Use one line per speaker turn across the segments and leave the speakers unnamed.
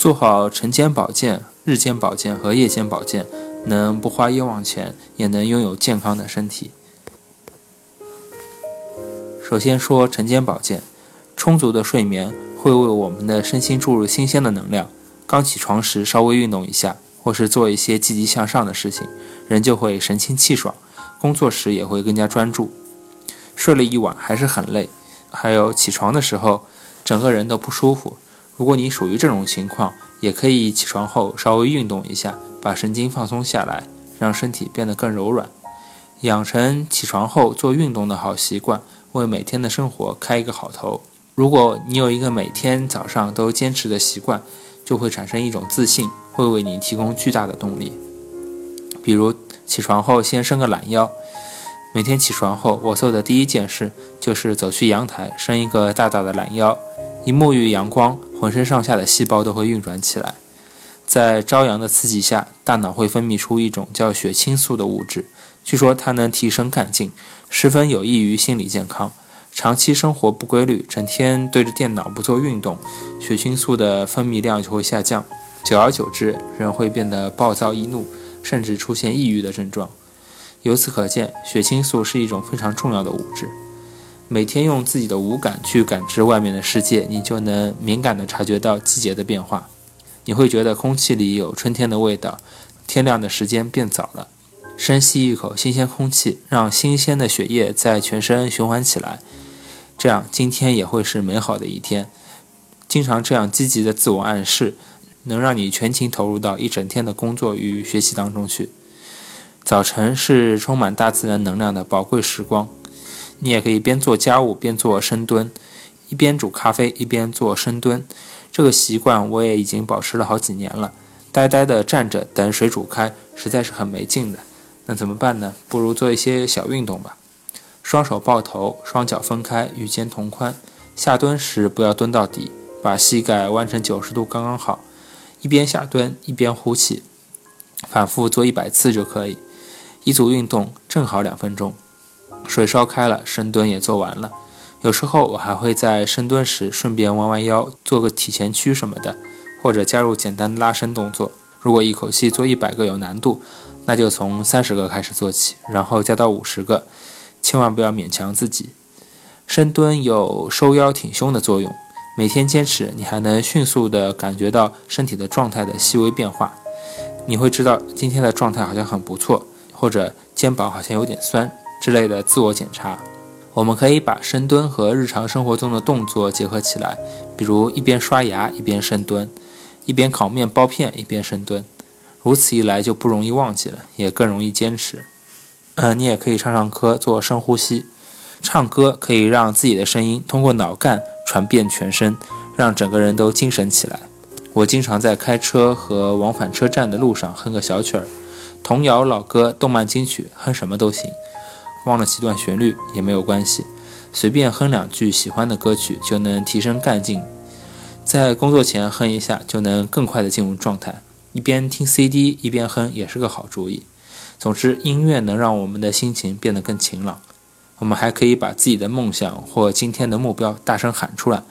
做好晨间保健、日间保健和夜间保健，能不花冤枉钱，也能拥有健康的身体。首先说晨间保健，充足的睡眠会为我们的身心注入新鲜的能量。刚起床时稍微运动一下，或是做一些积极向上的事情，人就会神清气爽，工作时也会更加专注。睡了一晚还是很累，还有起床的时候整个人都不舒服。如果你属于这种情况，也可以起床后稍微运动一下，把神经放松下来，让身体变得更柔软。养成起床后做运动的好习惯，为每天的生活开一个好头。如果你有一个每天早上都坚持的习惯，就会产生一种自信，会为你提供巨大的动力。比如起床后先伸个懒腰。每天起床后，我做的第一件事就是走去阳台，伸一个大大的懒腰。一沐浴阳光，浑身上下的细胞都会运转起来。在朝阳的刺激下，大脑会分泌出一种叫血清素的物质，据说它能提升干劲，十分有益于心理健康。长期生活不规律，整天对着电脑不做运动，血清素的分泌量就会下降，久而久之，人会变得暴躁易怒，甚至出现抑郁的症状。由此可见，血清素是一种非常重要的物质。每天用自己的五感去感知外面的世界，你就能敏感地察觉到季节的变化。你会觉得空气里有春天的味道，天亮的时间变早了。深吸一口新鲜空气，让新鲜的血液在全身循环起来，这样今天也会是美好的一天。经常这样积极的自我暗示，能让你全情投入到一整天的工作与学习当中去。早晨是充满大自然能量的宝贵时光。你也可以边做家务边做深蹲，一边煮咖啡一边做深蹲。这个习惯我也已经保持了好几年了。呆呆地站着等水煮开，实在是很没劲的。那怎么办呢？不如做一些小运动吧。双手抱头，双脚分开，与肩同宽。下蹲时不要蹲到底，把膝盖弯成九十度刚刚好。一边下蹲一边呼气，反复做一百次就可以。一组运动正好两分钟。水烧开了，深蹲也做完了。有时候我还会在深蹲时顺便弯弯腰，做个体前屈什么的，或者加入简单的拉伸动作。如果一口气做一百个有难度，那就从三十个开始做起，然后加到五十个，千万不要勉强自己。深蹲有收腰挺胸的作用，每天坚持，你还能迅速地感觉到身体的状态的细微变化。你会知道今天的状态好像很不错，或者肩膀好像有点酸。之类的自我检查，我们可以把深蹲和日常生活中的动作结合起来，比如一边刷牙一边深蹲，一边烤面包片一边深蹲，如此一来就不容易忘记了，也更容易坚持。嗯，你也可以上上课做深呼吸，唱歌可以让自己的声音通过脑干传遍全身，让整个人都精神起来。我经常在开车和往返车站的路上哼个小曲儿，童谣、老歌、动漫金曲，哼什么都行。忘了几段旋律也没有关系，随便哼两句喜欢的歌曲就能提升干劲。在工作前哼一下，就能更快的进入状态。一边听 CD 一边哼也是个好主意。总之，音乐能让我们的心情变得更晴朗。我们还可以把自己的梦想或今天的目标大声喊出来，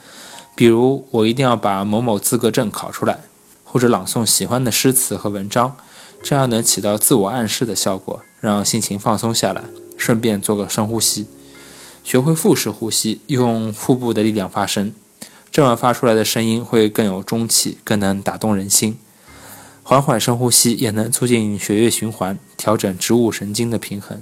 比如“我一定要把某某资格证考出来”，或者朗诵喜欢的诗词和文章，这样能起到自我暗示的效果，让心情放松下来。顺便做个深呼吸，学会腹式呼吸，用腹部的力量发声，这样发出来的声音会更有中气，更能打动人心。缓缓深呼吸也能促进血液循环，调整植物神经的平衡。